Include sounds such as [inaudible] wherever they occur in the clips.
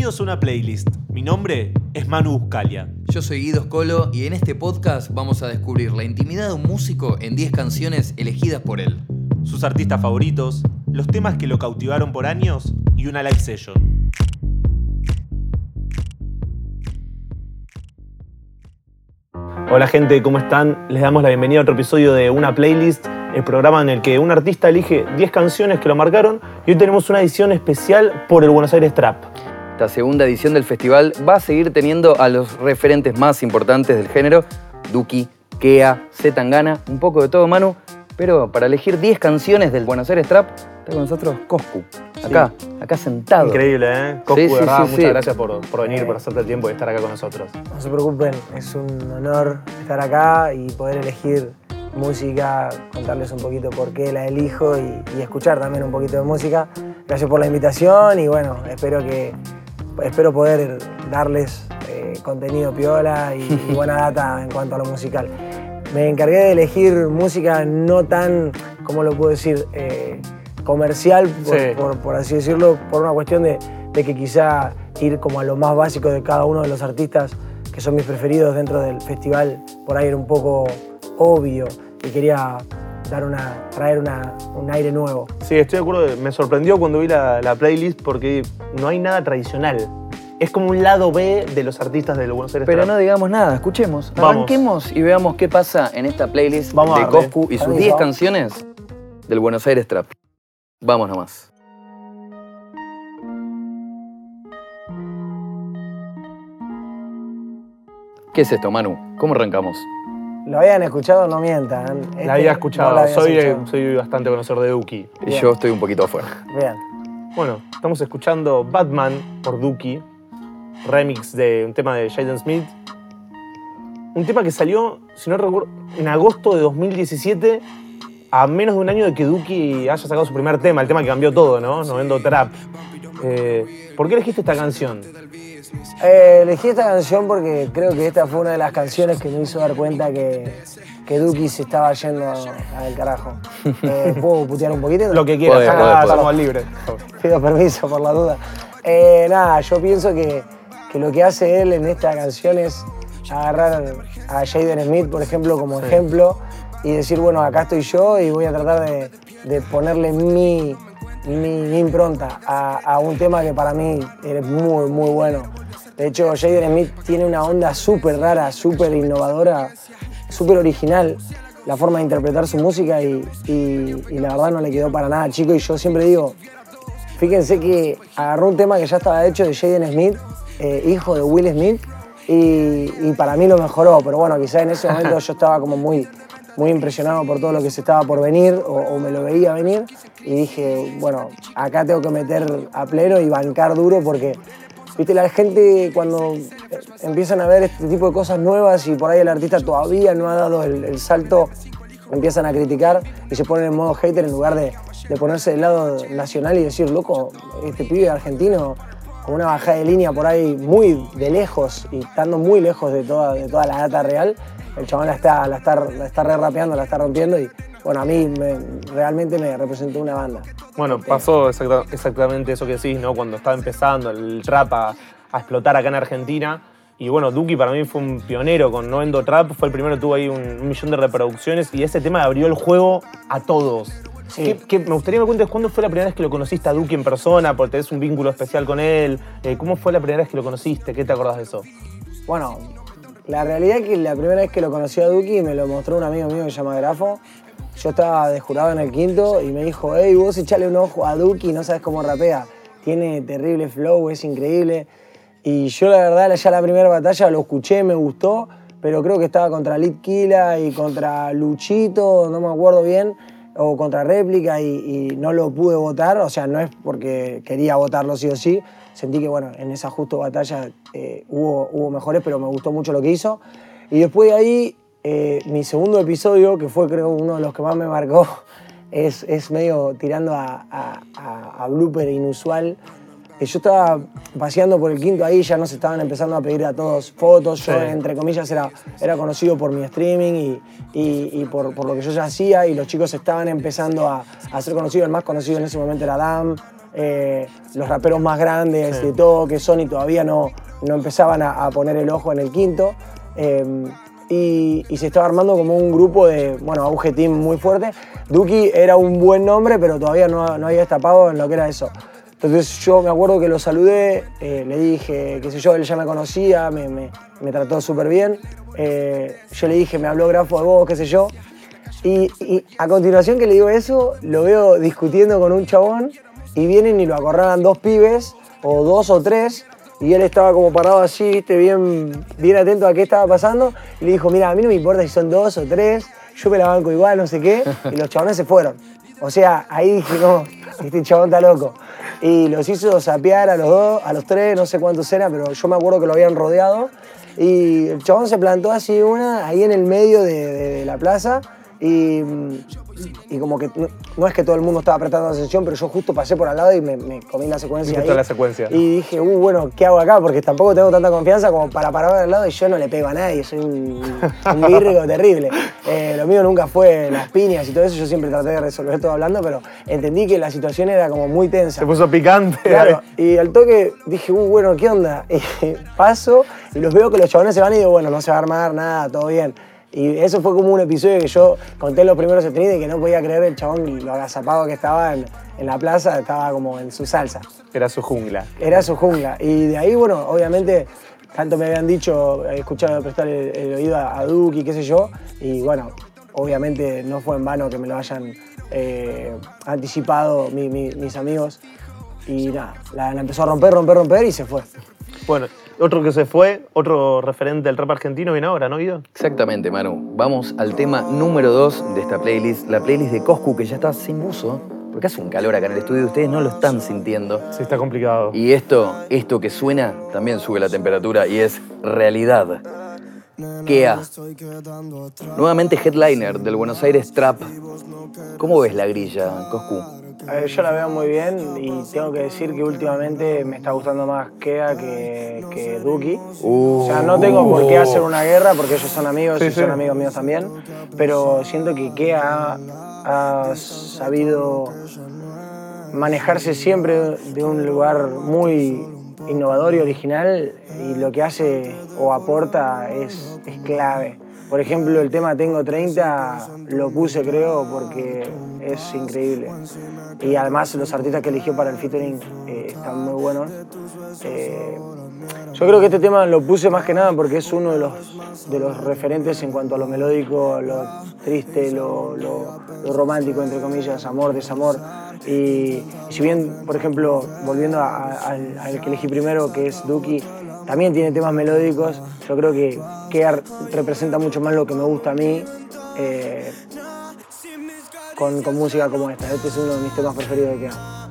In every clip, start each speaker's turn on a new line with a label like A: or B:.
A: Bienvenidos a una playlist. Mi nombre es Manu Buscalia.
B: Yo soy Guido Scolo y en este podcast vamos a descubrir la intimidad de un músico en 10 canciones elegidas por él.
A: Sus artistas favoritos, los temas que lo cautivaron por años y una live session. Hola gente, ¿cómo están? Les damos la bienvenida a otro episodio de Una Playlist, el programa en el que un artista elige 10 canciones que lo marcaron y hoy tenemos una edición especial por el Buenos Aires Trap.
B: Esta segunda edición del festival va a seguir teniendo a los referentes más importantes del género, Duki, Kea, Zetangana, un poco de todo Manu, pero para elegir 10 canciones del Buenos Aires Trap, está con nosotros Coscu, acá, acá sentado.
A: Increíble, ¿eh? Coscu,
B: Sí,
A: verdad,
B: sí,
A: muchas
B: sí.
A: gracias por, por venir, por hacerte el tiempo y estar acá con nosotros.
C: No se preocupen, es un honor estar acá y poder elegir música, contarles un poquito por qué la elijo y, y escuchar también un poquito de música. Gracias por la invitación y bueno, espero que espero poder darles eh, contenido piola y, [laughs] y buena data en cuanto a lo musical. Me encargué de elegir música no tan, ¿cómo lo puedo decir? Eh, comercial, por,
A: Sí.
C: por- por así decirlo, por una cuestión de, de que quizá ir como a lo más básico de cada uno de los artistas que son mis preferidos dentro del festival, por ahí era un poco obvio y quería dar una, traer una- un aire nuevo.
A: Sí, estoy de acuerdo. Me sorprendió cuando vi la, la playlist porque no hay nada tradicional. Es como un lado B de los artistas del Buenos Aires
B: Pero
A: Trap.
B: no digamos nada, escuchemos.
A: Vamos.
B: Arranquemos y veamos qué pasa en esta playlist
A: Vamos
B: de. Coscu y sus
C: Permiso.
B: 10 canciones del Buenos Aires Trap. Vamos nomás. ¿Qué es esto, Manu? ¿Cómo arrancamos?
C: ¿Lo habían escuchado? No mientan. Este,
A: La había
C: no
A: escuchado.
C: lo habías
A: soy,
C: escuchado.
A: soy bastante conocedor de Duki.
B: Y
C: Bien.
B: Yo estoy un poquito afuera.
C: Bien.
A: Bueno, estamos escuchando Batman por Duki, remix de un tema de Jaden Smith. Un tema que salió, si no recuerdo, en agosto de 2017, a menos de un año de que Duki haya sacado su primer tema, el tema que cambió todo, ¿no? No vendo trap. Eh, ¿Por qué elegiste esta canción?
C: Eh, elegí esta canción porque creo que esta fue una de las canciones que me hizo dar cuenta que, que Duki se estaba yendo al carajo. Eh, ¿Puedo putear un poquito?
A: Lo que quieras,
B: podés.
A: estamos libres.
C: Pido permiso por la duda. Eh, nada, yo pienso que, que lo que hace él en esta canción es agarrar a Jaden Smith, por ejemplo, como ejemplo y decir, bueno, acá estoy yo y voy a tratar de, de ponerle mi, mi, impronta a, a un tema que para mí es muy, muy bueno. De hecho, Jaden Smith tiene una onda súper rara, súper innovadora, súper original la forma de interpretar su música y, y- y la verdad no le quedó para nada chico y yo siempre digo, Fíjense que agarró un tema que ya estaba hecho de Jaden Smith, eh, hijo de Will Smith, y, y para mí lo mejoró. Pero bueno, quizá en ese momento [laughs] yo estaba como muy, muy impresionado por todo lo que se estaba por venir, o, me lo veía venir, y dije, bueno, acá tengo que meter a pleno y bancar duro porque, viste, la gente cuando empiezan a ver este tipo de cosas nuevas y por ahí el artista todavía no ha dado el, el salto empiezan a criticar y se ponen en modo hater en lugar de, de ponerse del lado nacional y decir, loco, este pibe argentino con una bajada de línea por ahí muy de lejos y estando muy lejos de toda, de toda la data real, el chabón la está, la está, la está re rapeando, la está rompiendo y bueno, a mí me- realmente me representó una banda.
A: Bueno, pasó exacta- exactamente eso que decís, ¿no? Cuando estaba empezando el trap a, a explotar acá en Argentina. Y bueno, Duki para mí fue un pionero con No Vendo Trap, fue el primero que tuvo ahí un, un millón de reproducciones y ese tema abrió el juego a todos.
C: Sí.
A: ¿Qué- qué- me gustaría que me cuentes cuándo fue la primera vez que lo conociste a Duki en persona, porque tenés un vínculo especial con él. Eh, ¿Cómo fue la primera vez que lo conociste? ¿Qué te acordás de eso?
C: Bueno, la realidad es que la primera vez que lo conocí a Duki me lo mostró un amigo mío que se llama Grafo. Yo estaba de jurado en el quinto y me dijo, hey, vos echale un ojo a Duki, no sabes cómo rapea. Tiene terrible flow, es increíble. Y yo la verdad ya la primera batalla lo escuché, me gustó, pero creo que estaba contra Litquila y contra Luchito, no me acuerdo bien, o contra Réplica y, y no lo pude votar. O sea, no es porque quería votarlo sí o sí. Sentí que, bueno, en esa justo batalla eh, hubo, hubo mejores, pero me gustó mucho lo que hizo. Y después de ahí, eh, mi segundo episodio, que fue creo uno de los que más me marcó, [laughs] es, es medio tirando a, a- a- a blooper inusual. Eh, Yo estaba paseando por el quinto ahí, ya nos estaban empezando a pedir a todos fotos. Yo,
A: Sí.
C: entre comillas, era, era conocido por mi streaming y, y- y por, por lo que yo ya hacía. Y los chicos estaban empezando a, a ser conocidos. El más conocido en ese momento era Adam. Eh, los raperos más grandes de todo, que Sony todavía no, no empezaban a, a poner el ojo en el quinto. Eh, y, y se estaba armando como un grupo de, bueno, auge team muy fuerte. Duki era un buen nombre, pero todavía no, no había destapado en lo que era eso. Entonces yo me acuerdo que lo saludé, eh, le dije, qué sé yo, él ya me conocía, me, me- me trató súper bien. Eh, yo le dije, me habló grafo de vos, qué sé yo. Y, y a continuación que le digo eso, lo veo discutiendo con un chabón y vienen y lo acorralan dos pibes, o dos o tres, y él estaba como parado así, viste, bien, bien atento a qué estaba pasando, y le dijo, mira, a mí no me importa si son dos o tres, yo me la banco igual, no sé qué, y los chabones se fueron. O sea, ahí dije, no, este chabón está loco. Y los hizo sapear a los dos, a los tres, no sé cuántos eran, pero yo me acuerdo que lo habían rodeado. Y el chabón se plantó así una, ahí en el medio de, de- de la plaza. Y, y como que no, no es que todo el mundo estaba prestando atención, pero yo justo pasé por al lado y me, me comí la secuencia. Ahí.
A: la secuencia.
C: Y dije, uh, bueno, ¿qué hago acá? Porque tampoco tengo tanta confianza como para parar al lado y yo no le pego a nadie, soy un, un [laughs] bírrico terrible. Eh, lo mío nunca fue las piñas y todo eso, yo siempre traté de resolver todo hablando, pero entendí que la situación era como muy tensa.
A: Se puso picante.
C: Claro, y al toque dije, uh, bueno, ¿qué onda? [laughs] Y paso y los veo que los chabones se van y digo, bueno, no se va a armar nada, todo bien. Y eso fue como un episodio que yo conté en los primeros streams de que no podía creer el chabón y lo agazapado que estaba en, en la plaza, estaba como en su salsa.
A: Era su jungla.
C: Era su jungla. Y de ahí, bueno, obviamente, tanto me habían dicho, he escuchado prestar el, el oído a, a Duki, qué sé yo, y bueno, obviamente no fue en vano que me lo hayan eh, anticipado mi- mi- mis amigos. Y nada, la, la empezó a romper, romper, romper y se fue.
A: Bueno, otro que se fue, otro referente del rap argentino viene ahora, ¿no, Guido?
B: Exactamente, Manu. Vamos al tema número 2 de esta playlist, la playlist de Coscu, que ya está sin buzo, porque hace un calor acá en el estudio, ustedes no lo están sintiendo.
A: Sí, está complicado.
B: Y esto, esto que suena, también sube la temperatura y es realidad. Kea. Nuevamente headliner del Buenos Aires Trap. ¿Cómo ves la grilla, Coscu?
C: A ver, yo la veo muy bien y tengo que decir que últimamente me está gustando más Kea que, que Duki.
B: Uh.
C: O sea, no tengo por qué hacer una guerra porque ellos son amigos
A: Sí,
C: y
A: sí.
C: son amigos míos también, pero siento que Kea ha, ha sabido manejarse siempre de un lugar muy innovador y original y lo que hace o aporta es, es clave. Por ejemplo, el tema Tengo 30 lo puse creo porque es increíble. Y además los artistas que eligió para el featuring eh, están muy buenos. Eh, yo creo que este tema lo puse más que nada porque es uno de los, de los referentes en cuanto a lo melódico, lo triste, lo, lo- romántico, entre comillas, amor, desamor. Y, si bien, por ejemplo, volviendo al, al que elegí primero, que es Duki, también tiene temas melódicos, yo creo que Kea representa mucho más lo que me gusta a mí. eh, con, con música como esta. Este es uno de mis temas preferidos de Kea.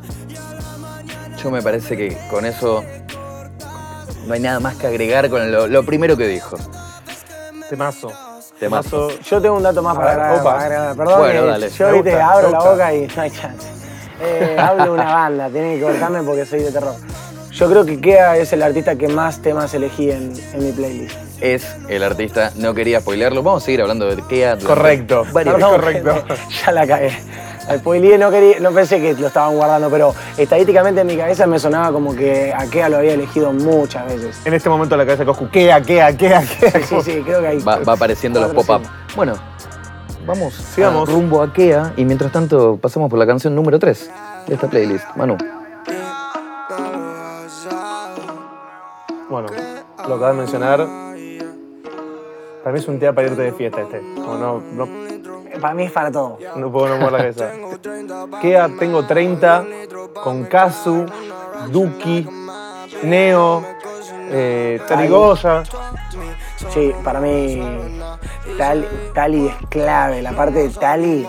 B: Yo me parece que con eso no hay nada más que agregar con lo, lo primero que dijo.
A: Temazo.
B: Temazo.
C: Yo tengo un dato más para
A: ver,
C: agregar.
A: opa.
C: para agregar. Perdón,
B: Bueno,
C: que
B: dale.
C: yo
A: gusta,
C: abro la boca y no hay chance. Eh, hablo una banda, tienen que cortarme porque soy de terror. Yo creo que Kea es el artista que más temas elegí en, en mi playlist.
B: Es el artista, no quería spoilearlo. Vamos a seguir hablando de Kea.
A: Correcto. Perdón. Correcto. [laughs]
C: ya la cagué. Spoileé, no, quería, no pensé que lo estaban guardando, pero estadísticamente en mi cabeza me sonaba como que a Kea lo había elegido muchas veces.
A: En este momento la cabeza de Coscu, quea, quea, quea, quea.
C: Sí, sí, sí, creo que ahí.
B: Va, va apareciendo los pop-up. Bueno, vamos
A: Sigamos.
B: a- rumbo a Kea y mientras tanto pasamos por la canción número 3 de esta playlist. Manu.
A: Bueno, lo acabas de mencionar. Para mí es un día para irte de fiesta este. Como no, no,
C: Para mí es para todo.
A: no puedo no mover la cabeza. Kea, tengo 30, con Kazu, Duki, Neo, eh.
C: Sí, para mí Tali, Tali es clave. La parte de Tali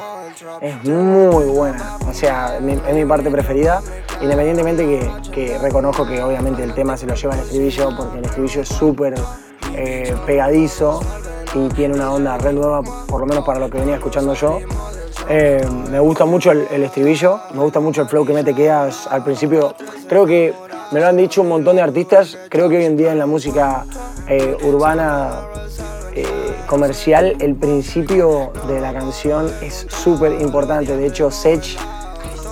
C: es muy buena. O sea, es mi, parte preferida. Independientemente que, que reconozco que obviamente el tema se lo lleva el estribillo, porque el estribillo es súper eh, pegadizo y tiene una onda re nueva, por lo menos para lo que venía escuchando yo. Eh, me gusta mucho el, el estribillo, me gusta mucho el flow que mete quedas al principio. Creo que me lo han dicho un montón de artistas. Creo que hoy en día en la música eh, urbana eh, comercial, el principio de la canción es súper importante. De hecho, Sech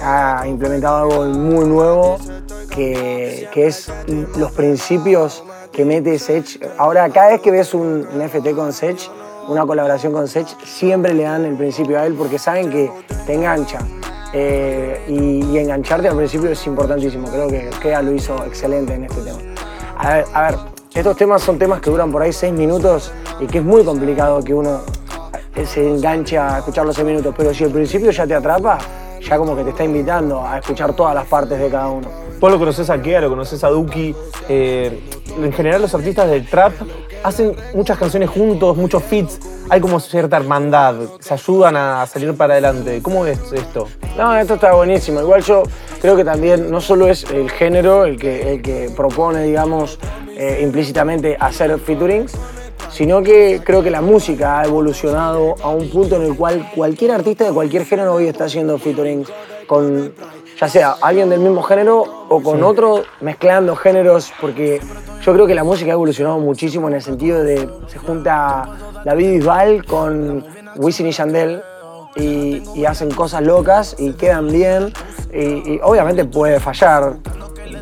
C: ha implementado algo muy nuevo que, que es los principios que mete Sech. Ahora, cada vez que ves un, un FT con Sech, una colaboración con Sech, siempre le dan el principio a él porque saben que te engancha. Eh, y, engancharte al principio es importantísimo. Creo que Kea lo hizo excelente en este tema. A ver, estos temas son temas que duran por ahí seis minutos y que es muy complicado que uno se enganche a escuchar los seis minutos. Pero si al principio ya te atrapa, ya como que te está invitando a escuchar todas las partes de cada uno.
A: Vos lo conoces a Kea, lo conoces a Duki. eh, en general los artistas del trap hacen muchas canciones juntos, muchos feats. Hay como cierta hermandad, se ayudan a salir para adelante. ¿Cómo ves esto?
C: No, esto está buenísimo. Igual yo creo que también no solo es el género el que, el que propone, digamos, eh, implícitamente hacer featurings, sino que creo que la música ha evolucionado a un punto en el cual cualquier artista de cualquier género hoy está haciendo featurings con ya sea alguien del mismo género o con otro mezclando géneros, porque yo creo que la música ha evolucionado muchísimo en el sentido de se junta David Bisbal con Wisin y Yandel y, y hacen cosas locas y quedan bien y, y obviamente puede fallar,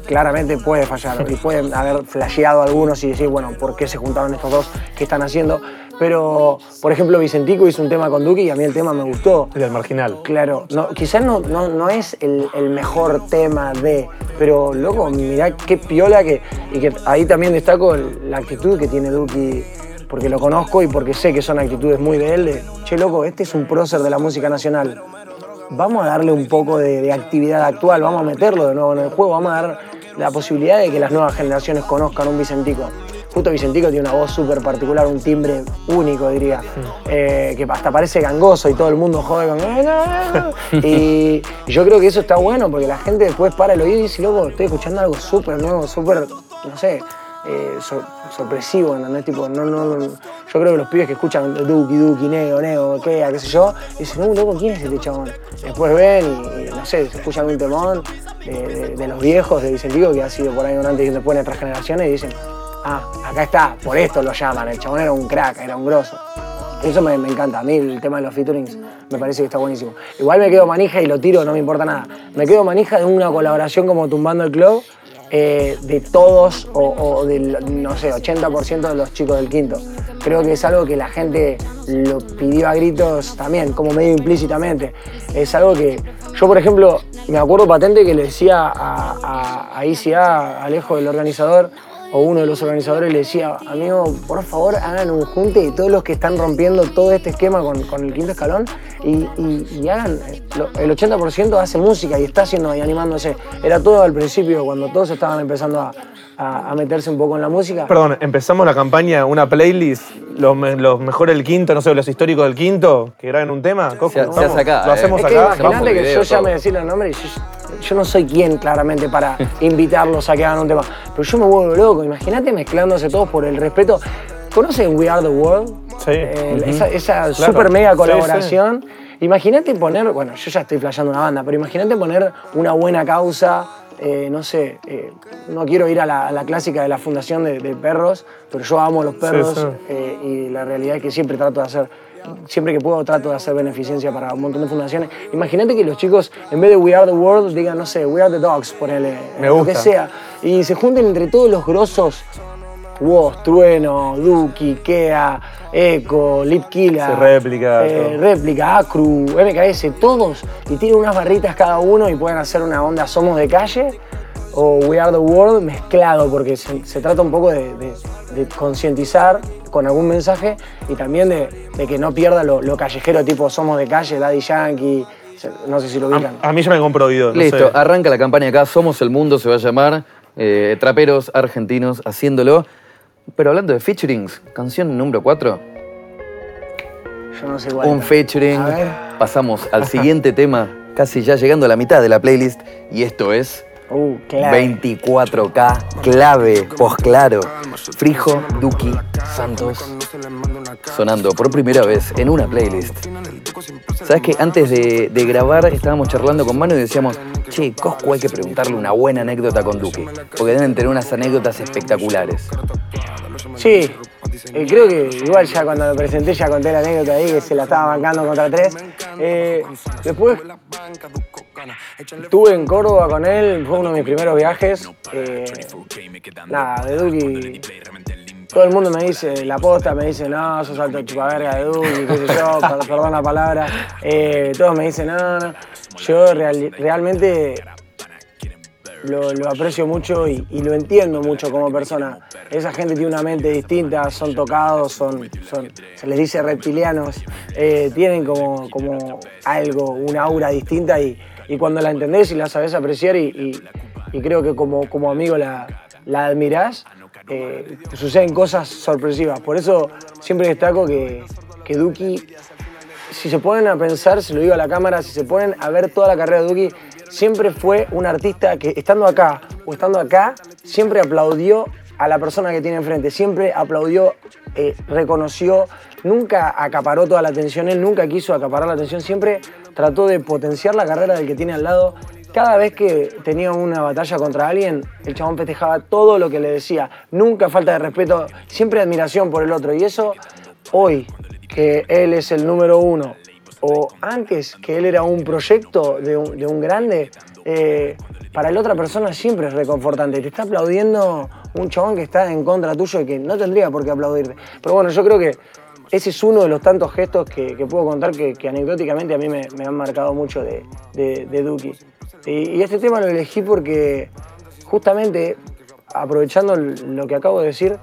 C: claramente puede fallar y pueden haber flasheado algunos y decir, bueno, ¿por qué se juntaron estos dos? ¿Qué están haciendo? Pero, por ejemplo, Vicentico hizo un tema con Duki y a mí el tema me gustó.
A: El del marginal.
C: Claro, no, quizás no, no, no es el, el mejor tema de, pero loco, mirá qué piola que. Y que ahí también destaco la actitud que tiene Duki, porque lo conozco y porque sé que son actitudes muy de él. De, che, loco, este es un prócer de la música nacional. Vamos a darle un poco de, de actividad actual, vamos a meterlo de nuevo en el juego, vamos a dar la posibilidad de que las nuevas generaciones conozcan un Vicentico. Justo Vicentico tiene una voz súper particular, un timbre único, diría, eh, que hasta parece gangoso y todo el mundo jode con... "Eh, no, no". [laughs] Y, yo creo que eso está bueno porque la gente después para el oído y dice, loco, estoy escuchando algo súper nuevo, súper, no sé, eh, sor- sorpresivo, ¿entendés? Tipo, no, no, yo creo que los pibes que escuchan Duki, Duki, Nego, Nego, Kea, qué sé yo, dicen, no, loco, ¿quién es este chabón? Después ven y, y, no sé, se escuchan un temón de, de- de los viejos, de Vicentico, que ha sido por ahí un antes y después en nuestras generaciones, y dicen, ah, acá está, por esto lo llaman, el chabón era un crack, era un grosso. Eso me, encanta, a mí el tema de los featurings me parece que está buenísimo. Igual me quedo manija y lo tiro, no me importa nada. Me quedo manija de una colaboración como Tumbando el Club, eh, de todos o, o del, no sé, 80% de los chicos del quinto. Creo que es algo que la gente lo pidió a gritos también, como medio implícitamente. Es algo que yo, por ejemplo, me acuerdo patente que le decía a, a, a ICA, Alejo, el organizador, o uno de los organizadores le decía, amigo, por favor hagan un junte de todos los que están rompiendo todo este esquema con, el quinto escalón y, hagan, eh, el 80% hace música y está haciendo y animándose. Era todo al principio, cuando todos estaban empezando a, a- a meterse un poco en la música.
A: Perdón, empezamos la campaña, una playlist, los, me- los mejores del quinto, no sé, los históricos del quinto, que graben un tema. Coco,
B: Se- se hace acá,
A: Lo
B: eh.
A: hacemos
C: Es que
A: acá.
C: Imagínate que
B: video,
C: yo llame a
B: todo.
C: decir los nombres y yo, yo no soy quien claramente para [laughs] invitarlos a que hagan un tema, pero yo me vuelvo loco. Imagínate mezclándose todos por el respeto. ¿Conocen We Are the World?
A: Sí.
C: Eh, Esa, esa
A: Claro.
C: super mega
A: Sí,
C: colaboración. Imagínate poner, bueno, yo ya estoy flasheando una banda, pero imagínate poner una buena causa. Eh, no sé, eh, no quiero ir a la, a la clásica de la fundación de, de perros, pero yo amo los perros
A: sí.
C: eh, y la realidad es que siempre trato de hacer, siempre que puedo trato de hacer beneficencia para un montón de fundaciones. Imagínate que los chicos, en vez de We Are the World, digan, no sé, We Are the Dogs, ponele,
A: Me
C: lo que sea, y se junten entre todos los grosos, Woz, Trueno, Duki, Kea, Eco, Lip Killa,
A: Sí, Réplica,
C: eh. Réplica, Acru, MKS, todos, y tienen unas barritas cada uno y pueden hacer una onda Somos de Calle o We Are the World mezclado, porque se, se trata un poco de, de- de concientizar con algún mensaje y también de, de que no pierda lo, lo callejero tipo Somos de Calle, Daddy Yankee, no sé si lo ubican.
A: A, a mí ya me compró oído. no
B: Listo,
A: sé.
B: arranca la campaña acá, Somos el Mundo, se va a llamar. eh, traperos argentinos haciéndolo. Pero hablando de featurings, canción número 4,
C: Yo no sé cuál.
B: un featuring.
C: A ver.
B: Pasamos al [laughs] siguiente tema, casi ya llegando a la mitad de la playlist. Y esto es
C: Uh, claro.
B: 24K, clave, posclaro. Frijo, Duki, Santos. Sonando por primera vez en una playlist. ¿Sabes que antes de, grabar estábamos charlando con Manu y decíamos, che, Coscu hay que preguntarle una buena anécdota con Duki? Porque deben tener unas anécdotas espectaculares.
C: Sí, eh, creo que igual ya cuando lo presenté ya conté la anécdota ahí que se la estaba bancando contra tres. Eh, después, Estuve en Córdoba con él, fue uno de mis primeros viajes. Eh, nada, de Duki. Todo el mundo me dice, la posta me dice, no, sos alto chupaverga de Duki, qué sé yo, [laughs] per- perdón la palabra. Eh, todos me dicen, no, no. Yo real- realmente lo, lo aprecio mucho y, y lo entiendo mucho como persona. Esa gente tiene una mente distinta, son tocados, son, son- se les dice reptilianos, eh, tienen como, como algo, una aura distinta y, y cuando la entendés y la sabés apreciar y, y- y creo que como, como amigo la, la admirás, suceden cosas sorpresivas. Por eso siempre destaco que, que Duki si se ponen a pensar, se lo digo a la cámara, si se ponen a ver toda la carrera de Duki, siempre fue un artista que estando acá o estando acá, siempre aplaudió a la persona que tiene enfrente, siempre aplaudió, eh, reconoció, nunca acaparó toda la atención, él nunca quiso acaparar la atención, siempre trató de potenciar la carrera del que tiene al lado. Cada vez que tenía una batalla contra alguien, el chabón festejaba todo lo que le decía. Nunca falta de respeto, siempre admiración por el otro. Y eso hoy, que él es el número uno, o antes que él era un proyecto de un, de un grande, eh, para la otra persona siempre es reconfortante. Te está aplaudiendo un chabón que está en contra tuyo y que no tendría por qué aplaudirte. Pero bueno, yo creo que ese es uno de los tantos gestos que, puedo contar que, que anecdóticamente a mí me, me han marcado mucho de Duki. Y, y este tema lo elegí porque justamente, aprovechando lo que acabo de decir,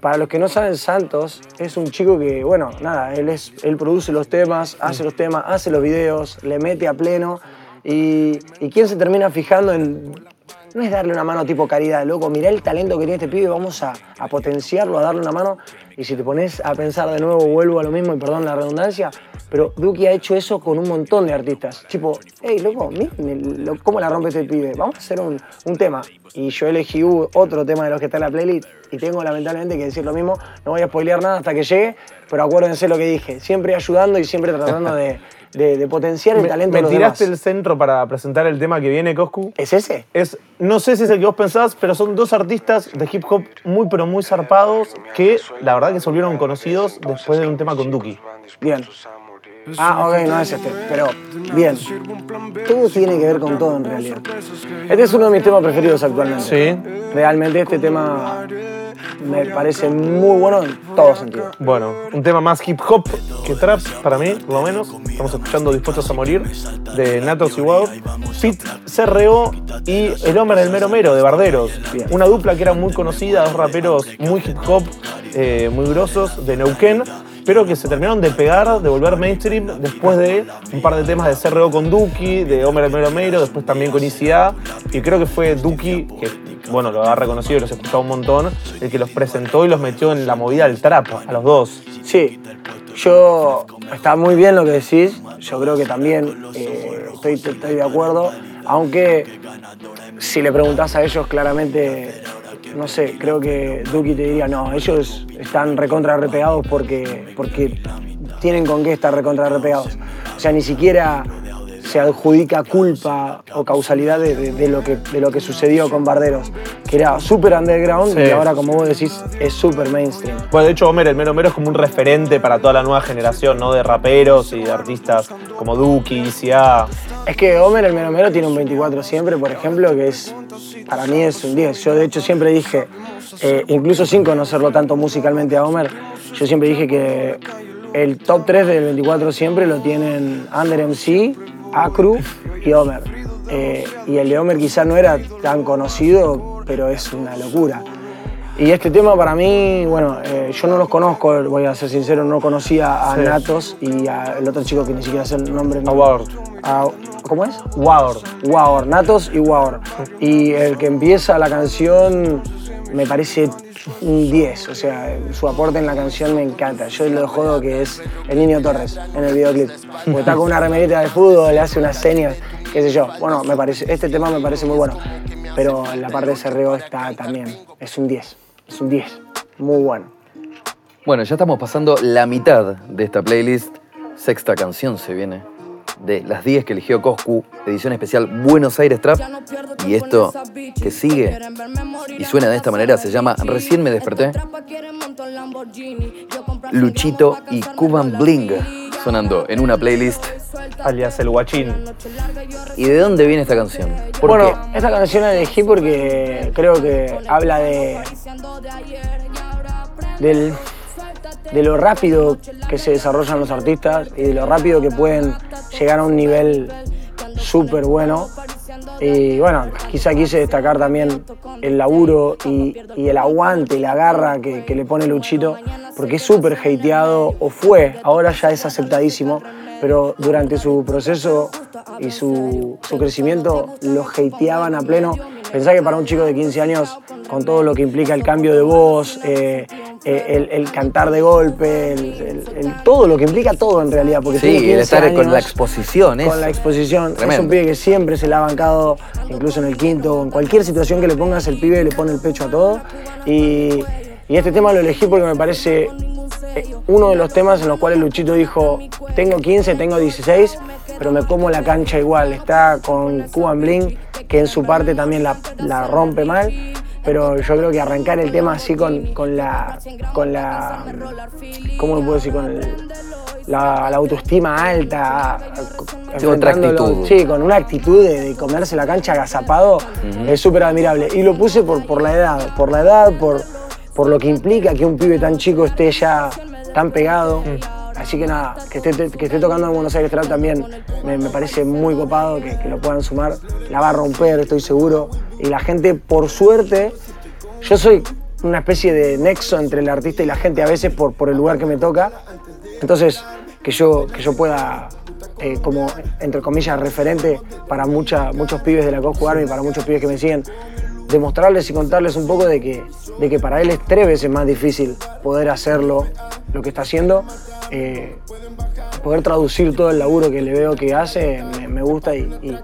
C: para los que no saben, Santos es un chico que, bueno, nada, él, es, él produce los temas, hace los temas, hace los videos, le mete a pleno. Y, y quién se termina fijando en. No es darle una mano tipo caridad, loco, mirá el talento que tiene este pibe, vamos a, a potenciarlo, a darle una mano. Y si te pones a pensar de nuevo, vuelvo a lo mismo y perdón la redundancia, pero Duki ha hecho eso con un montón de artistas. Tipo, hey, loco, cómo la rompe este pibe, vamos a hacer un, un tema. Y yo elegí otro tema de los que está en la playlist y tengo lamentablemente que decir lo mismo. No voy a spoilear nada hasta que llegue, pero acuérdense lo que dije. Siempre ayudando y siempre tratando de, de- de potenciar el
A: Me,
C: talento
A: me
C: de los
A: tiraste
C: demás.
A: el centro para presentar el tema que viene, Coscu.
C: ¿Es ese?
A: Es, no sé si es el que vos pensás, pero son dos artistas de hip hop muy, pero muy zarpados que la verdad que se volvieron conocidos después de un tema con Duki.
C: Bien. Ah, ok, no es este, pero bien. Todo tiene que ver con todo en realidad. Este es uno de mis temas preferidos actualmente.
A: Sí.
C: Realmente este tema me parece muy bueno en todo sentido.
A: Bueno, un tema más hip hop que trap para mí, por lo menos. Estamos escuchando Dispuestos a Morir de Natos y Wow. Pete CRO y El Hombre del Mero Mero de Barderos.
C: Bien.
A: Una dupla que era muy conocida, dos raperos muy hip hop, eh, muy grosos de Neuquén, pero que se terminaron de pegar, de volver mainstream después de un par de temas de CRO con Duki, de del Mero Mero, después también con ICA. Y creo que fue Duki, que bueno, lo ha reconocido y los ha escuchado un montón, el que los presentó y los metió en la movida del trap a los dos.
C: Sí, yo está muy bien lo que decís. Yo creo que también eh, estoy, estoy de acuerdo. Aunque si le preguntás a ellos claramente, no sé, creo que Duki te diría, no, ellos están recontra repegados porque, porque tienen con qué estar recontra repegados. O sea, ni siquiera se adjudica culpa o causalidad de, de- de lo, que, de lo que sucedió con Barderos, que era súper underground
A: Sí.
C: y ahora, como vos decís, es súper mainstream.
A: Bueno, de hecho, Homer, el Mero Mero es como un referente para toda la nueva generación, ¿no? De raperos y de artistas como Duki, ICA.
C: Es que Homer el Mero Mero tiene un 24 siempre, por ejemplo, que es para mí es un 10. Yo de hecho siempre dije, eh, incluso sin conocerlo tanto musicalmente a Homer, yo siempre dije que el top 3 del 24 siempre lo tienen Under MC, Acru y Homer. Eh, y el de Homer quizá no era tan conocido, pero es una locura. Y este tema para mí, bueno, eh, yo no los conozco, voy a ser sincero, no conocía a
A: Sí.
C: Natos y al otro chico que ni siquiera sé el nombre.
A: A.
C: A- ¿Cómo es?
A: Ward.
C: Waor, Natos y Waor. Y el que empieza la canción me parece un 10, o sea, su aporte en la canción me encanta. Yo lo jodo que es el niño Torres en el videoclip. Porque está con una remerita de fútbol, le hace unas señas, qué sé yo. Bueno, me parece, este tema me parece muy bueno. Pero la parte de Cerreo está también, es un 10, es un 10, muy bueno.
B: Bueno, ya estamos pasando la mitad de esta playlist. Sexta canción se viene. De las 10 que eligió Coscu, edición especial Buenos Aires Trap. Y esto que sigue y suena de esta manera se llama Recién me desperté. Luchito y Cuban Bling sonando en una playlist
A: alias el guachín.
B: ¿Y de dónde viene esta canción? ¿Por
C: bueno,
B: qué?
C: esta canción la elegí porque creo que habla de. del- de lo rápido que se desarrollan los artistas y de lo rápido que pueden llegar a un nivel súper bueno. Y bueno, quizá quise destacar también el laburo y, y el aguante, la garra que, que le pone Luchito, porque es súper hateado, o fue, ahora ya es aceptadísimo, pero durante su proceso y su, su crecimiento lo hateaban a pleno. Pensá que para un chico de 15 años, con todo lo que implica el cambio de voz, eh, eh, el, el cantar de golpe, el, el- el- todo lo que implica todo en realidad, porque
B: Sí,
C: 15
B: el estar con la exposición,
C: con la exposición. Es un pibe que siempre se la ha bancado, incluso en el quinto, en cualquier situación que le pongas, el pibe le pone el pecho a todo. Y, y este tema lo elegí porque me parece uno de los temas en los cuales Luchito dijo, tengo 15, tengo 16, pero me como la cancha igual. Está con Cuban Bling, que en su parte también la, la rompe mal. Pero yo creo que arrancar el tema así con, con la. con la. ¿Cómo lo puedo decir? Con el- la, la autoestima alta.
B: Otra actitud.
C: Sí, con una actitud de, de comerse la cancha agazapado, es súper admirable. Y lo puse por, por la edad, por la edad, por, por lo que implica que un pibe tan chico esté ya tan pegado. Así que nada, que esté, que esté tocando en Buenos Aires Trap también me, me parece muy copado que, que lo puedan sumar. La va a romper, estoy seguro. Y la gente, por suerte, yo soy una especie de nexo entre el artista y la gente a veces por, por el lugar que me toca. Entonces, que yo, que yo pueda, eh, como, entre comillas, referente para mucha- muchos pibes de la Coscu Army, para muchos pibes que me siguen, demostrarles y contarles un poco de que, de que para él es tres veces más difícil poder hacerlo, lo que está haciendo. eh, poder traducir todo el laburo que le veo que hace, me, gusta y, y-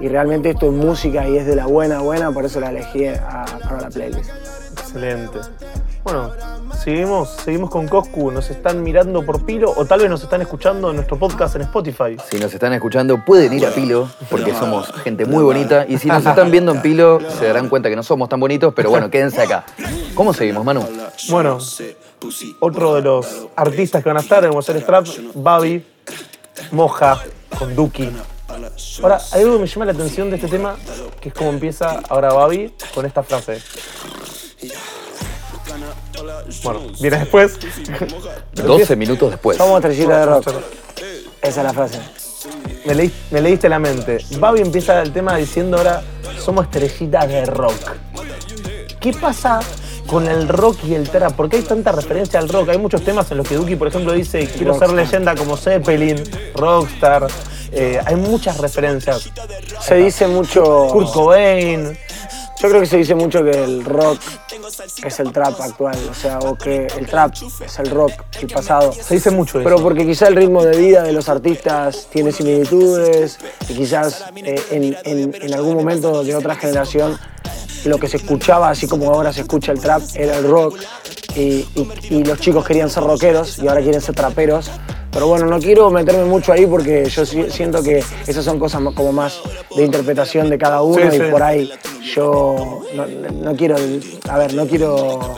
C: y realmente esto es música y es de la buena, buena, por eso la elegí a- para la playlist.
A: Excelente. Bueno, seguimos, seguimos con Coscu. Nos están mirando por Pilo o tal vez nos están escuchando en nuestro podcast en Spotify.
B: Si nos están escuchando, pueden ir a Pilo, porque somos gente muy bonita. Y si nos están viendo en Pilo, se darán cuenta que no somos tan bonitos, pero bueno, quédense acá. ¿Cómo seguimos, Manu?
A: Bueno, otro de los artistas que van a estar en Buenos Aires Trap, Babi, Moja, con Duki. Ahora, hay algo que me llama la atención de este tema, que es cómo empieza ahora Babi con esta frase. Bueno, viene después. [laughs]
B: 12 minutos después.
C: Somos estrellitas de rock. Esa es la frase.
A: Me, leí- me leíste la mente. Babi empieza el tema diciendo ahora, somos estrellitas de rock. ¿Qué pasa con el rock y el trap? ¿Por qué hay tanta referencia al rock? Hay muchos temas en los que Duki, por ejemplo, dice, quiero ser leyenda como Zeppelin, Rockstar. Eh, hay muchas referencias.
C: Se dice mucho.
A: Kurt Cobain.
C: Yo creo que se dice mucho que el rock es el trap actual, o sea, o que el trap es el rock del pasado.
A: Se dice mucho eso.
C: Pero porque quizá el ritmo de vida de los artistas tiene similitudes y quizás eh, en, en- en algún momento de otra generación lo que se escuchaba, así como ahora se escucha el trap, era el rock y, y- y los chicos querían ser rockeros y ahora quieren ser traperos. Pero bueno, no quiero meterme mucho ahí porque yo si- siento que esas son cosas como más de interpretación de cada uno
A: Sí,
C: y
A: sí.
C: por ahí yo no, no quiero, a ver, no quiero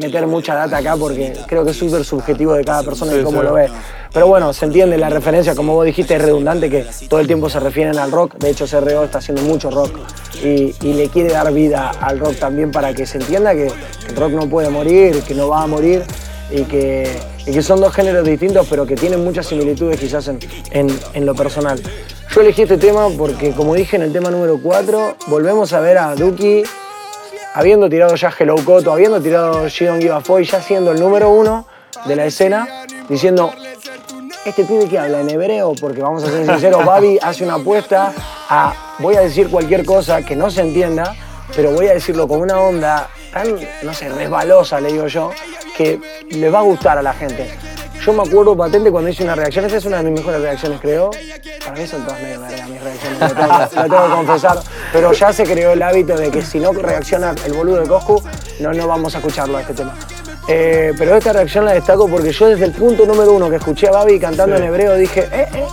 C: meter mucha data acá porque creo que es súper subjetivo de cada persona y cómo lo ve. Pero bueno, se entiende la referencia, como vos dijiste, es redundante que todo el tiempo se refieren al rock. De hecho, CRO está haciendo mucho rock y, y le quiere dar vida al rock también para que se entienda que rock no puede morir, que no va a morir y que, son dos géneros distintos, pero que tienen muchas similitudes quizás en, en- lo personal. Yo elegí este tema porque, como dije en el tema número 4, volvemos a ver a Duki habiendo tirado ya Hello Koto, habiendo tirado She Don't Fuck, ya siendo el número uno de la escena, diciendo, este pibe que habla en hebreo, porque vamos a ser sinceros, Babi hace una apuesta a, voy a decir cualquier cosa que no se entienda, pero voy a decirlo con una onda tan, no sé, resbalosa, le digo yo, que le va a gustar a la gente. Yo me acuerdo patente cuando hice una reacción, esta es una de mis mejores reacciones, creo. Para mí son todas medio verga mis reacciones, lo tengo, lo tengo que confesar. Pero ya se creó el hábito de que si no reacciona el boludo de Coscu, no, no vamos a escucharlo a este tema. Eh, pero esta reacción la destaco porque yo desde el punto número uno que escuché a Babi cantando en hebreo dije, eh, eh,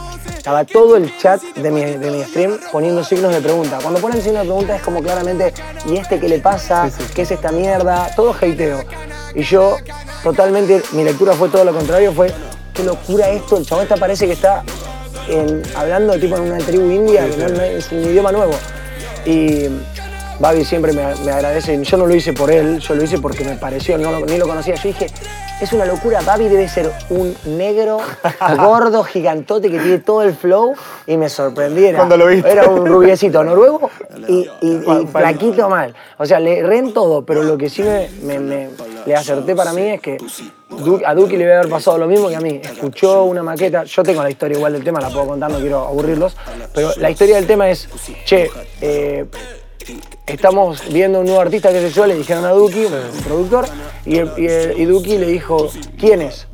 C: estaba todo el chat de mi, de mi stream poniendo signos de pregunta. Cuando ponen signos de pregunta es como claramente, ¿y este qué le pasa? ¿Qué es esta mierda? Todo hateo. Y yo, totalmente, mi lectura fue todo lo contrario, fue, qué locura esto, el chabón esta parece que está en- hablando tipo en una tribu india, que no- no es un idioma nuevo. Y Babi siempre me, me agradece. Yo no lo hice por él, yo lo hice porque me pareció, no lo- ni lo conocía. Yo dije, es una locura, Babi debe ser un negro, [laughs] gordo, gigantote que tiene todo el flow. Y me sorprendí. Era,
A: Cuando lo viste.
C: Era un rubiecito noruego [laughs] y, y- y flaquito mal. O sea, le re en todo, pero lo que sí me, me- me- le acerté para mí es que a Duki le debe haber pasado lo mismo que a mí. Escuchó una maqueta, yo tengo la historia igual del tema, la puedo contar, no quiero aburrirlos, pero la historia del tema es, che, eh, estamos viendo un nuevo artista, qué sé yo, le dijeron a Duki, un productor, y, y y Duki le dijo, ¿quién es?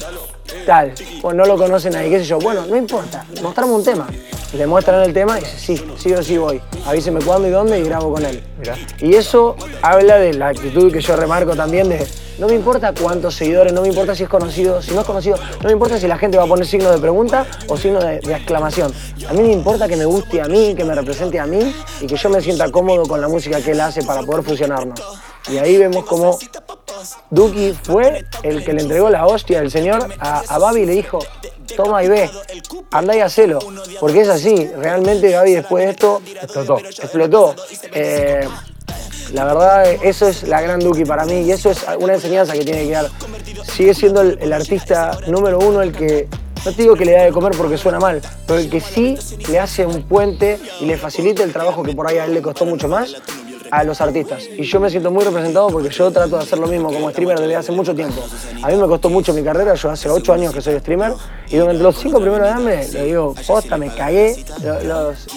C: Tal, bueno, no lo conocen ahí, qué sé yo. Bueno, no importa, mostrame un tema. Le muestran el tema y dice, sí, sí o sí voy. Avíseme cuándo y dónde y grabo con él.
A: Mirá.
C: Y eso habla de la actitud que yo remarco también de no me importa cuántos seguidores, no me importa si es conocido, si no es conocido, no me importa si la gente va a poner signo de pregunta o signo de, de exclamación. A mí me importa que me guste a mí, que me represente a mí y que yo me sienta cómodo con la música que él hace para poder fusionarnos. Y ahí vemos cómo Duki fue el que le entregó la hostia del señor a, a Babi y le dijo, toma y ve, anda y hacelo. Porque es así, realmente Gaby después de esto
A: Explotó.
C: explotó. Eh, la verdad, eso es la gran Duki para mí y eso es una enseñanza que tiene que dar. Sigue siendo el, el artista número uno el que, no te digo que le da de comer porque suena mal, pero el que sí le hace un puente y le facilita el trabajo que por ahí a él le costó mucho más a los artistas. Y yo me siento muy representado porque yo trato de hacer lo mismo como streamer desde hace mucho tiempo. A mí me costó mucho mi carrera, yo hace ocho años que soy streamer y durante los cinco primeros de hambre, le digo, posta, me cagué. Lo- Los,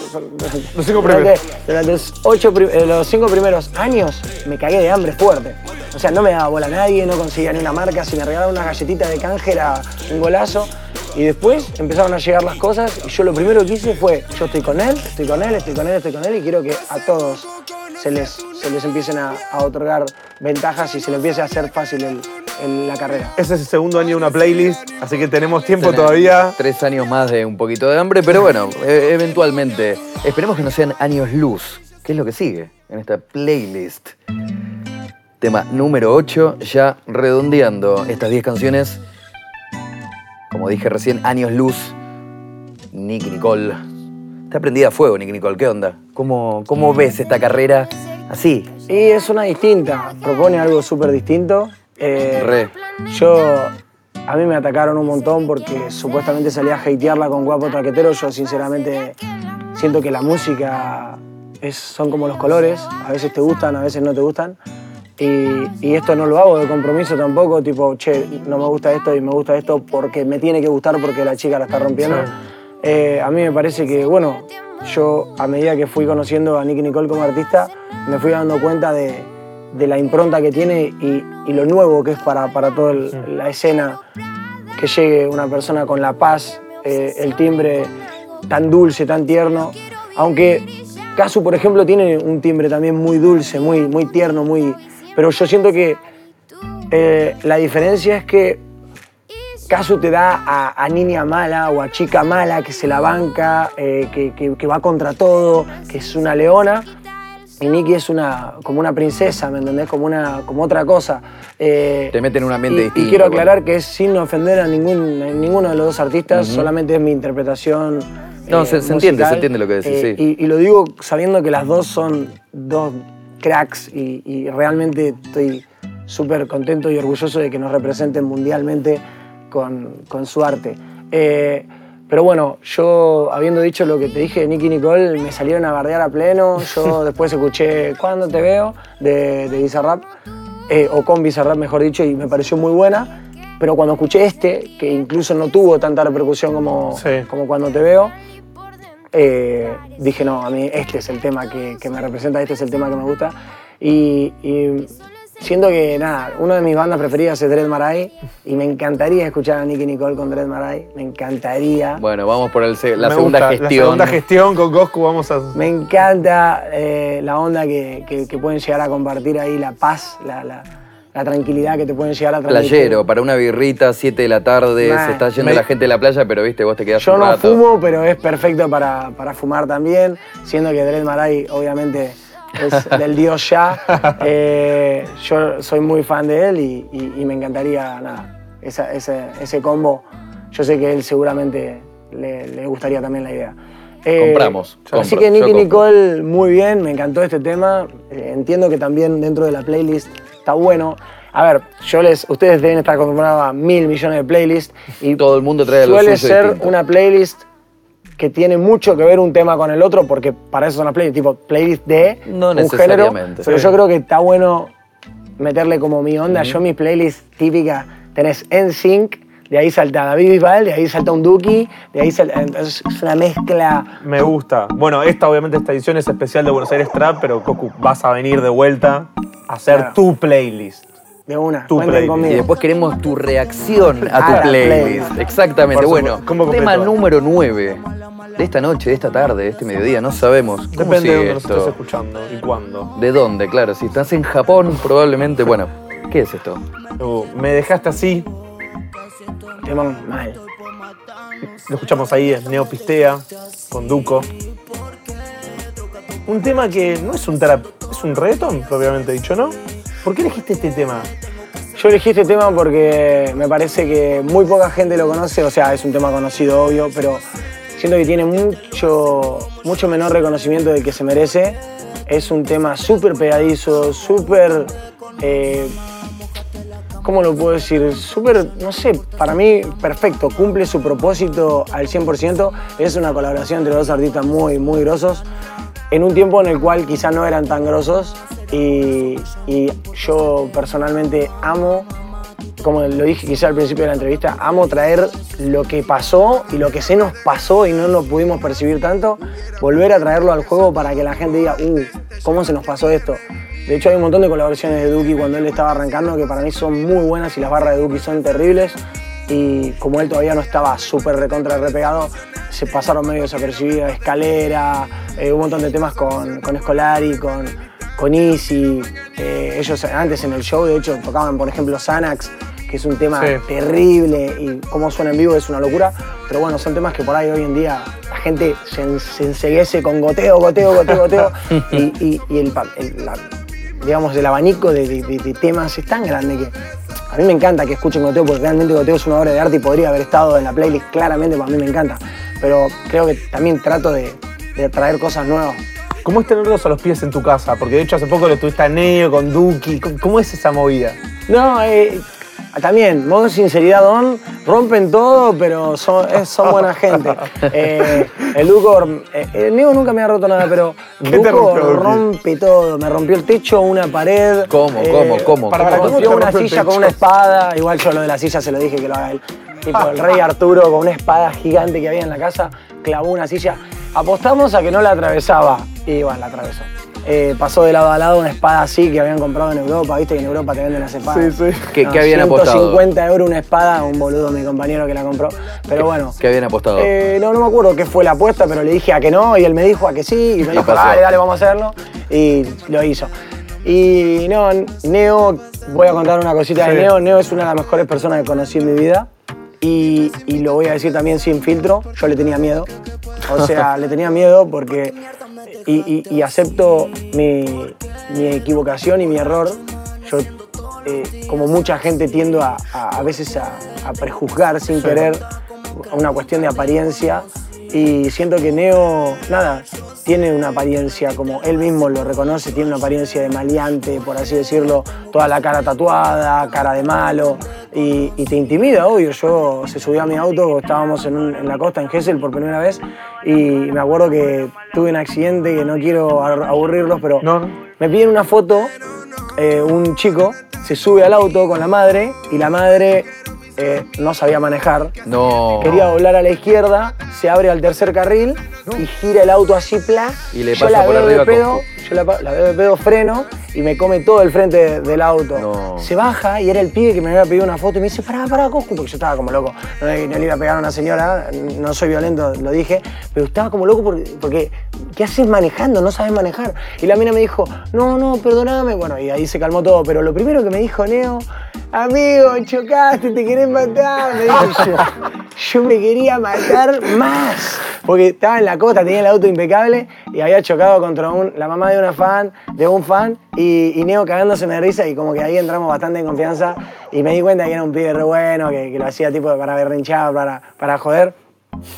A: Los cinco
C: durante-
A: primeros.
C: Durante los, ocho, eh, los cinco primeros años me cagué de hambre fuerte. O sea, no me daba bola a nadie, no conseguía ni una marca, si me regalaban una galletita de canje era un golazo. Y después empezaron a llegar las cosas y yo lo primero que hice fue, yo estoy con él, estoy con él, estoy con él, estoy con él y quiero que a todos se les, se les empiecen a, a otorgar ventajas y se les empiece a hacer fácil el- el- la carrera.
A: Ese es el segundo año de una playlist, así que tenemos tiempo
B: Tenés
A: todavía.
B: Tres años más de un poquito de hambre, pero bueno, e- eventualmente. Esperemos que no sean años luz. ¿Qué es lo que sigue en esta playlist? Tema número 8, ya redondeando estas 10 canciones. Como dije recién, años luz. Nicky Nicole. Está prendida a fuego, Nicky Nicole. ¿Qué onda? ¿Cómo, cómo ves esta carrera así?
C: Y es una distinta, propone algo súper distinto. Eh,
B: Re.
C: Yo, a mí me atacaron un montón porque supuestamente salía a hatearla con Guapo Traquetero. Yo sinceramente siento que la música es, son como los colores, a veces te gustan, a veces no te gustan. Y, y esto no lo hago de compromiso tampoco, tipo, che, no me gusta esto y me gusta esto porque me tiene que gustar porque la chica la está rompiendo. Eh, a mí me parece que, bueno, yo a medida que fui conociendo a Nicky Nicole como artista, me fui dando cuenta de, de la impronta que tiene y, y lo nuevo que es para, para toda el- la escena, que llegue una persona con la paz, eh, el timbre tan dulce, tan tierno. Aunque Casu, por ejemplo, tiene un timbre también muy dulce, muy, muy tierno, muy... Pero yo siento que eh, la diferencia es que Casu te da a, a niña mala o a chica mala que se la banca, eh, que, que- que va contra todo, que es una leona. Y Nicky es una, como una princesa, ¿me entendés? Como, una, como otra cosa. Eh,
B: Te mete en un ambiente
C: y-
B: distinto,
C: Y quiero
B: bueno.
C: aclarar que es sin ofender a ningún, a ninguno de los dos artistas, solamente es mi interpretación.
B: No,
C: eh,
B: se- se entiende, se entiende lo que decís, sí.
C: Y, y lo digo sabiendo que las dos son dos cracks y, y realmente estoy súper contento y orgulloso de que nos representen mundialmente con, con su arte. Eh, pero bueno, yo habiendo dicho lo que te dije de Nicky Nicole, me salieron a bardear a pleno. Yo [laughs] después escuché ¿Cuándo te veo? de, de Bizarrap, eh, o con Bizarrap mejor dicho, y me pareció muy buena. Pero cuando escuché este, que incluso no tuvo tanta repercusión como,
A: Sí.
C: como Cuando te veo, eh, dije, no, a mí este es el tema que, que me representa, este es el tema que me gusta. Y, y siento que, nada, una de mis bandas preferidas es Dread Marai y me encantaría escuchar a Nicky Nicole con Dread Marai, me encantaría.
B: Bueno, vamos por el la
A: Me
B: segunda
A: gusta.
B: gestión.
A: La segunda gestión con Coscu vamos a...
C: Me encanta eh, la onda que, que- que pueden llegar a compartir ahí, la paz, la, la- la tranquilidad que te pueden llegar a transmitir.
B: Playero, para una birrita, 7 de la tarde,
C: Nah,
B: se está yendo
A: me-
B: la gente de la playa, pero viste, vos te quedás
C: Yo
B: un
C: no
B: rato.
C: fumo, pero es perfecto para, para fumar también, siendo que Dread Marai obviamente es del dios ya. [laughs] Eh, yo soy muy fan de él y, y- y me encantaría, nada, esa- ese, ese combo. Yo sé que él seguramente le, le gustaría también la idea. Eh,
B: Compramos,
C: Así
B: compro,
C: que Nicky. Nicole, muy bien, me encantó este tema. Eh, entiendo que también dentro de la playlist está bueno. A ver, yo les, ustedes deben estar acostumbrados a mil millones de playlists y
B: Todo el mundo trae lo
C: suele
B: suyo
C: ser
B: distinto.
C: una playlist que tiene mucho que ver un tema con el otro, porque para eso son las playlists, tipo playlist de
B: No
C: un género. Pero
B: Sí.
C: yo creo que está bueno meterle como mi onda. Yo mis playlists típicas tenés NSYNC, de ahí salta David Bisbal, de ahí salta un Duki, de ahí salta. Entonces es una mezcla.
A: Me gusta. Bueno, esta obviamente esta edición es especial de Buenos Aires Trap, pero Cocu, vas a venir de vuelta a hacer
C: Claro.
A: tu playlist.
C: De una,
A: Tu playlist.
C: conmigo.
B: Y después queremos tu reacción a tu
C: la
B: playlist.
C: playlist.
B: Exactamente.
A: Por
B: Bueno,
A: supuesto. ¿Cómo
B: tema número 9 de esta noche, de esta tarde, de este mediodía, no sabemos. ¿Cómo
A: Depende de dónde nos
B: esto?
A: estés escuchando y cuándo.
B: ¿De dónde? Claro, si estás en Japón, probablemente. Bueno, ¿qué es esto?
A: Uh, me dejaste así.
C: Mal.
A: Lo escuchamos ahí, es Neopistea, con Duco. Un tema que no es un trap, es un reggaetón, propiamente dicho, ¿no? ¿Por qué elegiste este tema?
C: Yo elegí este tema porque me parece que muy poca gente lo conoce, o sea, es un tema conocido, obvio, pero siento que tiene mucho, mucho menor reconocimiento del que se merece. Es un tema súper pegadizo, súper... eh, ¿Cómo lo puedo decir? Súper, no sé, para mí perfecto, cumple su propósito al 100%. Es una colaboración entre dos artistas muy, muy grosos, en un tiempo en el cual quizá no eran tan grosos. Y, y yo personalmente amo, como lo dije quizá al principio de la entrevista, amo traer lo que pasó y lo que se nos pasó y no lo pudimos percibir tanto, volver a traerlo al juego para que la gente diga, uh, ¿cómo se nos pasó esto? De hecho, hay un montón de colaboraciones de Duki cuando él estaba arrancando que para mí son muy buenas y las barras de Duki son terribles. Y como él todavía no estaba súper recontra repegado, se pasaron medio desapercibidas. Escalera, eh, un montón de temas con, con Escolari, con, con Easy. Eh, ellos antes en el show, de hecho, tocaban, por ejemplo, Xanax, que es un tema
A: Sí.
C: terrible y cómo suena en vivo es una locura. Pero bueno, son temas que por ahí hoy en día la gente se, en- se enseguece con goteo, goteo, goteo, goteo. [laughs] y, y- y el, pa- el- la- digamos, el abanico de, de- de- de temas es tan grande que a mí me encanta que escuchen Goteo porque realmente Goteo es una obra de arte y podría haber estado en la playlist claramente, para mí me encanta. Pero creo que también trato de, de traer cosas nuevas.
A: ¿Cómo es tenerlos a los pies en tu casa? Porque de hecho hace poco lo tuviste a Neo con Duki. ¿Cómo- ¿Cómo es esa movida?
C: No, eh, también, modo sinceridad, Don, rompen todo, pero son, es- son buena gente. [laughs] Eh, el Duco, eh, el Neo nunca me ha roto nada, pero
A: ¿Qué te
C: Duco
A: rompió, Duki?
C: rompe todo. Me rompió el techo, una pared. eh,
B: ¿Cómo, cómo, cómo?
A: para-
C: Me
A: ¿cómo
C: rompió una silla con una espada. Igual yo lo de la silla se lo dije que lo haga él. Tipo, el rey Arturo con una espada gigante que había en la casa, clavó una silla. Apostamos a que no la atravesaba. Y bueno, la atravesó. Eh, pasó de lado a lado una espada así que habían comprado en Europa, viste que en Europa te venden las espadas.
A: Sí, sí.
B: ¿Qué- qué habían apostado?
C: 150 euros una espada, un boludo mi compañero que la compró. Pero bueno.
B: ¿Qué habían apostado?
C: Eh, no, no me acuerdo qué fue la apuesta, pero le dije a que no y él me dijo a que sí y me dijo,
B: pasó.
C: dale, dale, vamos a hacerlo. Y lo hizo. Y no, Neo, voy a contar una cosita de. Neo. Neo es una de las mejores personas que conocí en mi vida. Y, y lo voy a decir también sin filtro, yo le tenía miedo. O sea, [laughs] le tenía miedo porque... Y, y- y acepto mi, mi equivocación y mi error. Yo, eh, como mucha gente, tiendo a, a- a veces a, a prejuzgar sin querer una cuestión de apariencia. Y siento que Neo, nada, tiene una apariencia, como él mismo lo reconoce, tiene una apariencia de maleante, por así decirlo, toda la cara tatuada, cara de malo, y, y te intimida, obvio. Yo se subió a mi auto, estábamos en, un- en la costa, en Gessel, por primera vez, y me acuerdo que tuve un accidente, que no quiero aburrirlos, pero
A: No, no.
C: me piden una foto, eh, un chico se sube al auto con la madre, y la madre eh, no sabía manejar,
B: No.
C: Quería doblar a la izquierda, se abre al tercer carril y gira el auto así, pla.
B: Y le
C: yo
B: pasa
C: la
B: por
C: veo
B: arriba
C: de pedo, yo la, veo de pedo, freno y me come todo el frente de- del auto.
B: No.
C: Se baja y era el pibe que me había pedido una foto y me dice, pará, pará, Coscu, porque yo estaba como loco. No, le- no le iba a pegar a una señora, no soy violento, lo dije, pero estaba como loco porque, porque ¿qué haces manejando? No sabes manejar. Y la mina me dijo, no, no, perdóname. Bueno, y ahí se calmó todo, pero lo primero que me dijo Neo, amigo, chocaste, te querés matar. Me dijo yo. Yo me quería matar más. Porque estaba en la costa, tenía el auto impecable y había chocado contra un- la mamá de una fan, de un fan, y, y Neo cagándose de risa y como que ahí entramos bastante en confianza y me di cuenta que era un pibe re bueno, que, lo hacía tipo para berrinchar, para, para joder.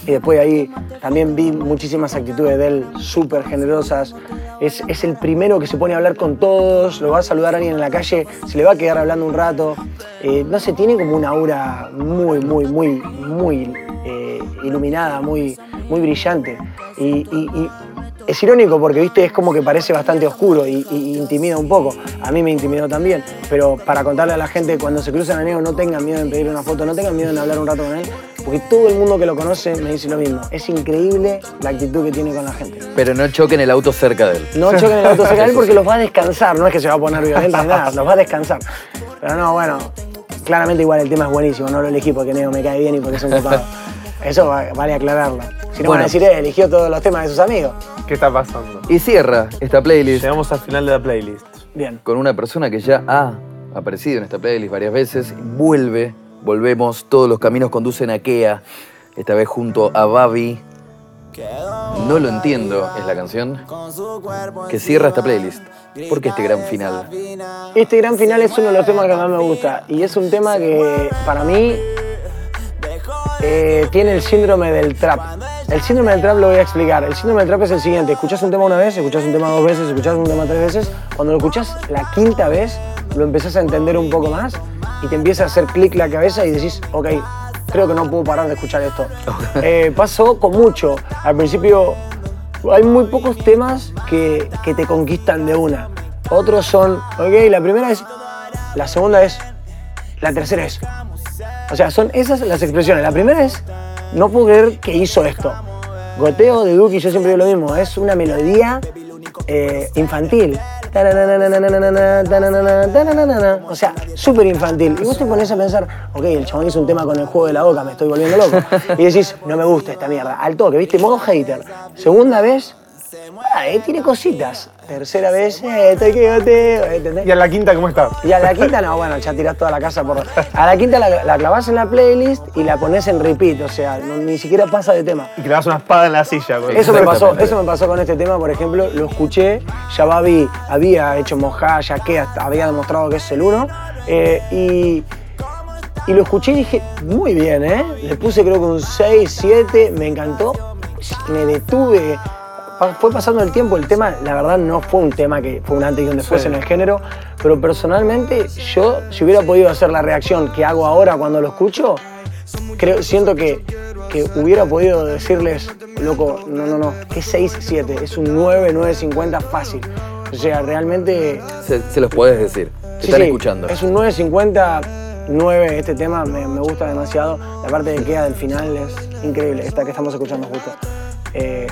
C: Y después de ahí también vi muchísimas actitudes de él súper generosas. Es, es el primero que se pone a hablar con todos, lo va a saludar a alguien en la calle, se le va a quedar hablando un rato. Eh, no sé, tiene como una aura muy, muy, muy, muy eh, iluminada, muy, muy brillante. Y, es irónico porque, viste, es como que parece bastante oscuro y, y intimida un poco. A mí me intimidó también. Pero para contarle a la gente, cuando se cruzan a Neo, no tengan miedo en pedir una foto, no tengan miedo en hablar un rato con él, porque todo el mundo que lo conoce me dice lo mismo. Es increíble la actitud que tiene con la gente.
B: Pero no choquen el auto cerca de él.
C: No choquen el auto cerca de él [laughs] porque los va a descansar, no es que se va a poner violento ni nada, los va a descansar. Pero no, bueno, claramente igual el tema es buenísimo, no lo elegí porque Neo me cae bien y porque es un copado. [laughs] Eso va- vale aclararlo. Si no van
B: Bueno.
C: a decir, eh, eligió todos los temas de sus amigos.
A: ¿Qué está pasando?
B: Y cierra esta playlist
A: Llegamos al final de la playlist.
C: Bien.
B: con una persona que ya ha aparecido en esta playlist varias veces. Vuelve, volvemos, todos los caminos conducen a Kea. Esta vez junto a Babi. No lo entiendo, es la canción que cierra esta playlist. ¿Por qué este gran final?
C: Este gran final es uno de los temas que más me gusta y es un tema que para mí eh, tiene el síndrome del trap. El síndrome del trap lo voy a explicar. El síndrome del trap es el siguiente. Escuchás un tema una vez, escuchás un tema dos veces, escuchás un tema tres veces. Cuando lo escuchás la quinta vez, lo empezás a entender un poco más y te empieza a hacer clic la cabeza y decís, ok, creo que no puedo parar de escuchar esto. Eh, pasó con mucho. Al principio hay muy pocos temas que, que te conquistan de una. Otros son, ok, la primera es, la segunda es, la tercera es. O sea, son esas las expresiones. La primera es, no puedo creer que hizo esto. Goteo de Duki, yo siempre digo lo mismo, es una melodía eh, infantil. O sea, súper infantil. Y vos te pones a pensar, ok, el chabón hizo un tema con el juego de la boca, me estoy volviendo loco. Y decís, no me gusta esta mierda. Al toque, ¿viste? Modo hater. Segunda vez, ah, eh, tiene cositas. Tercera vez, eh, goteo, ¿entendés?
A: ¿Y a la quinta cómo está?
C: Y a la quinta, no, bueno, ya tirás toda la casa por. A la quinta la, la clavás en la playlist y la pones en repeat, o sea, no- ni siquiera pasa de tema.
A: Y das una espada en la silla. con-
C: Eso me, pasó, eso me pasó con este tema, por ejemplo, lo escuché, ya Babi había hecho mojá, ya que hasta había demostrado que es el uno, eh, y, y lo escuché y dije, muy bien, ¿eh? Le puse creo que un 6, 7, me encantó, me detuve, fue pasando el tiempo, el tema, la verdad, no fue un tema que fue un antes y un después
A: Sí.
C: en el género, pero personalmente yo, si hubiera podido hacer la reacción que hago ahora cuando lo escucho, creo, siento que, que hubiera podido decirles, loco, no, no, no, que 6, 7, es un 9, 9.50 fácil. O sea, realmente...
B: Se, se los podés decir. Te
C: sí,
B: están
C: sí,
B: escuchando.
C: Es un 9.50, 9, este tema me, me gusta demasiado. La parte de queda del final es increíble, esta que estamos escuchando justo. Eh,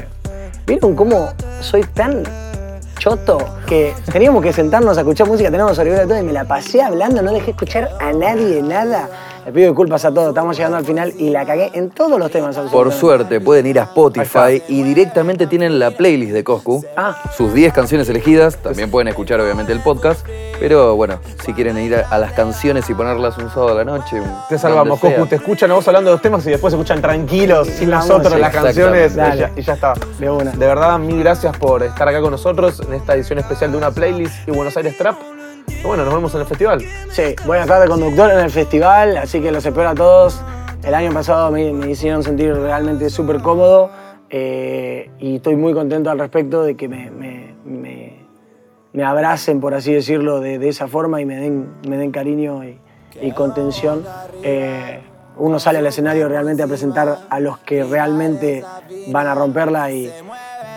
C: ¿Vieron cómo soy tan choto que teníamos que sentarnos a escuchar música, teníamos auriculares y todo, y me la pasé hablando, no dejé escuchar a nadie nada. Le pido disculpas a todos, estamos llegando al final y la cagué en todos los temas.
B: Por suerte pueden ir a Spotify y directamente tienen la playlist de Coscu.
C: Ah.
B: Sus 10 canciones elegidas. También pueden escuchar obviamente el podcast. Pero bueno, si quieren ir a, a las canciones y ponerlas un sábado a la noche.
A: Te salvamos. Cocu, te escuchan a vos hablando de los temas y después se escuchan tranquilos, sin nosotros, las canciones y ya, y ya está.
C: De una.
A: De verdad, mil gracias por estar acá con nosotros en esta edición especial de una playlist y Buenos Aires Trap. Bueno, nos vemos en el festival.
C: Sí, voy a estar de conductor en el festival, así que los espero a todos. El año pasado me, hicieron sentir realmente súper cómodo eh, y estoy muy contento al respecto de que me, me- me- abracen, por así decirlo, de, de esa forma y me den, me den cariño y, y contención. Eh, uno sale al escenario realmente a presentar a los que realmente van a romperla y,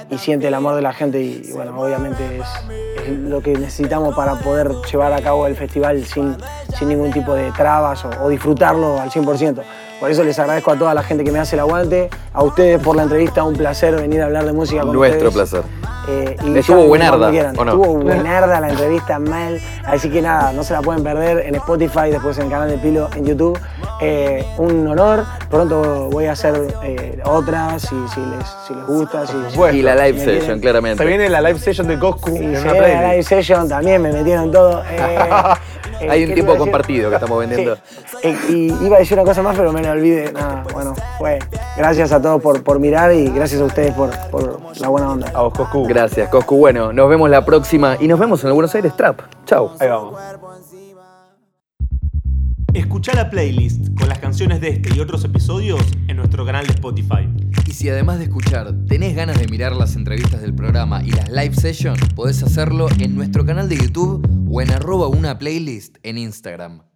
C: y siente el amor de la gente y, y bueno, obviamente es, es lo que necesitamos para poder llevar a cabo el festival sin, sin ningún tipo de trabas o, o disfrutarlo al 100%. Por eso les agradezco a toda la gente que me hace el aguante, a ustedes por la entrevista, un placer venir a hablar de música con
B: Nuestro
C: ustedes.
B: placer.
C: Eh, y
B: Estuvo buenarda,
C: cuando quieran.
B: ¿o no?
C: Estuvo buenarda la entrevista, mal. Así que nada, no se la pueden perder en Spotify, después en el canal de Pilo en YouTube. Eh, un honor. Pronto voy a hacer eh, otras, si, si, les, si les gusta. Si.
B: Y la live session,
C: quieren-
B: claramente.
A: Se viene la live session de Coscu
C: y
A: en
C: se
A: una
C: viene la live session, también me metieron todo. Eh, [laughs] eh,
B: Hay un
C: ¿qué
B: tiempo compartido que estamos vendiendo.
C: Sí. Eh, y iba a decir una cosa más, pero me la olvidé. Nada, bueno, fue. Gracias a todos por, por mirar y gracias a ustedes por, por la buena onda.
A: A vos, Coscu.
B: Gracias, Coscu. Bueno, nos vemos la próxima y nos vemos en el Buenos Aires Trap. Chau.
A: Ahí vamos. Escucha la playlist con las canciones de este y otros episodios en nuestro canal de Spotify.
B: Y si además de escuchar tenés ganas de mirar las entrevistas del programa y las live sessions, podés hacerlo en nuestro canal de YouTube o en arroba una playlist en Instagram.